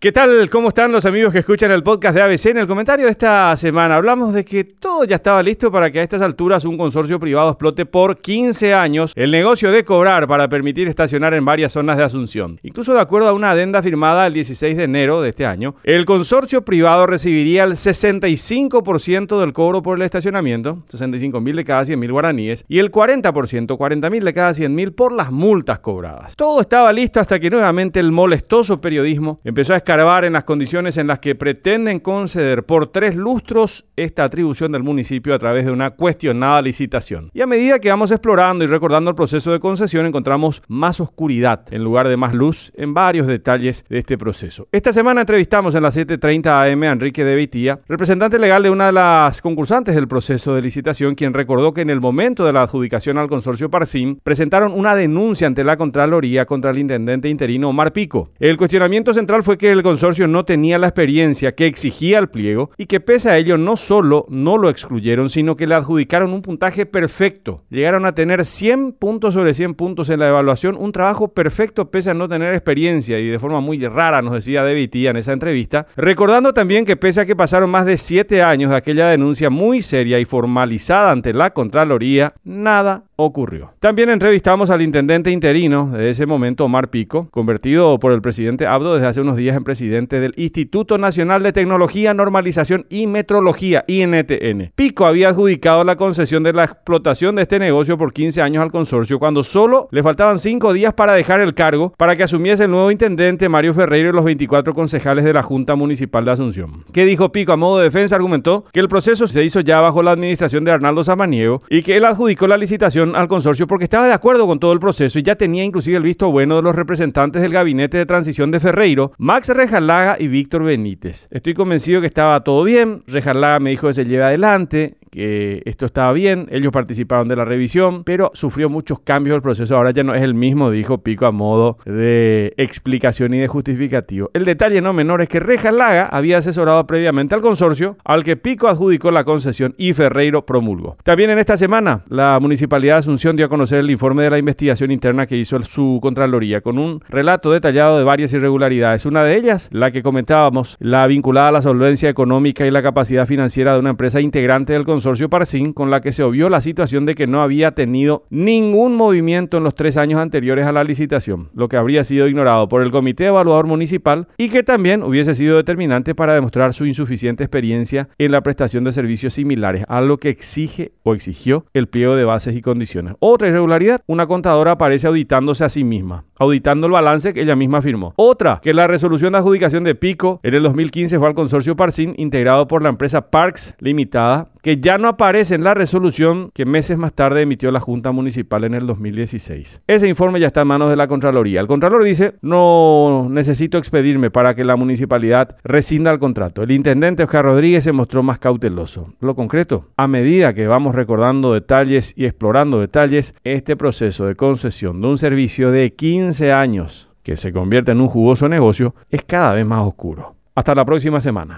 ¿Qué tal? ¿Cómo están los amigos que escuchan el podcast de ABC? En el comentario de esta semana hablamos de que todo ya estaba listo para que a estas alturas un consorcio privado explote por 15 años el negocio de cobrar para permitir estacionar en varias zonas de Asunción. Incluso de acuerdo a una adenda firmada el 16 de enero de este año, el consorcio privado recibiría el 65% del cobro por el estacionamiento, 65 mil de cada 100 mil guaraníes, y el 40%, 40 mil de cada 100 mil por las multas cobradas. Todo estaba listo hasta que nuevamente el molestoso periodismo empezó a escarbar en las condiciones en las que pretenden conceder por tres lustros esta atribución del municipio a través de una cuestionada licitación. Y a medida que vamos explorando y recordando el proceso de concesión, encontramos más oscuridad en lugar de más luz en varios detalles de este proceso. Esta semana entrevistamos en las 7.30 am a Enrique de Vitía, representante legal de una de las concursantes del proceso de licitación, quien recordó que en el momento de la adjudicación al consorcio Parsim presentaron una denuncia ante la Contraloría contra el intendente interino Omar Pico. El cuestionamiento central fue que el consorcio no tenía la experiencia que exigía el pliego y que pese a ello no solo no lo excluyeron, sino que le adjudicaron un puntaje perfecto. Llegaron a tener 100 puntos sobre 100 puntos en la evaluación, un trabajo perfecto pese a no tener experiencia y de forma muy rara, nos decía David en esa entrevista, recordando también que pese a que pasaron más de 7 años de aquella denuncia muy seria y formalizada ante la Contraloría, nada ocurrió. También entrevistamos al intendente interino de ese momento, Omar Pico, convertido por el presidente Abdo desde hace unos días en presidente del Instituto Nacional de Tecnología, Normalización y Metrología, INTN. Pico había adjudicado la concesión de la explotación de este negocio por 15 años al consorcio cuando solo le faltaban 5 días para dejar el cargo para que asumiese el nuevo intendente Mario Ferreiro y los 24 concejales de la Junta Municipal de Asunción. ¿Qué dijo Pico? A modo de defensa argumentó que el proceso se hizo ya bajo la administración de Arnaldo Samaniego y que él adjudicó la licitación al consorcio porque estaba de acuerdo con todo el proceso y ya tenía inclusive el visto bueno de los representantes del gabinete de transición de Ferreiro, Max Rejalaga y Víctor Benítez. Estoy convencido que estaba todo bien, Rejalaga me dijo que se lleve adelante, que esto estaba bien, ellos participaron de la revisión, pero sufrió muchos cambios el proceso, ahora ya no es el mismo, dijo Pico a modo de explicación y de justificativo. El detalle no menor es que Rejalaga había asesorado previamente al consorcio al que Pico adjudicó la concesión y Ferreiro promulgó. También en esta semana, la Municipalidad de Asunción dio a conocer el informe de la investigación interna que hizo su Contraloría con un relato detallado de varias irregularidades. Una de ellas, la que comentábamos, la vinculada a la solvencia económica y la capacidad financiera de una empresa integrante del consorcio Parsin, con la que se obvió la situación de que no había tenido ningún movimiento en los tres años anteriores a la licitación, lo que habría sido ignorado por el Comité Evaluador Municipal y que también hubiese sido determinante para demostrar su insuficiente experiencia en la prestación de servicios similares a lo que exige o exigió el pliego de bases y condiciones. Otra irregularidad, una contadora aparece auditándose a sí misma, auditando el balance que ella misma firmó. Otra, que la resolución de adjudicación de Pico en el 2015 fue al consorcio Parsin, integrado por la empresa Parks Limitada, que ya no aparece en la resolución que meses más tarde emitió la Junta Municipal en el 2016. Ese informe ya está en manos de la Contraloría. El Contralor dice, no necesito expedirme para que la municipalidad rescinda el contrato. El intendente Oscar Rodríguez se mostró más cauteloso. Lo concreto, a medida que vamos recordando detalles y explorando detalles, este proceso de concesión de un servicio de 15 años que se convierte en un jugoso negocio es cada vez más oscuro. Hasta la próxima semana.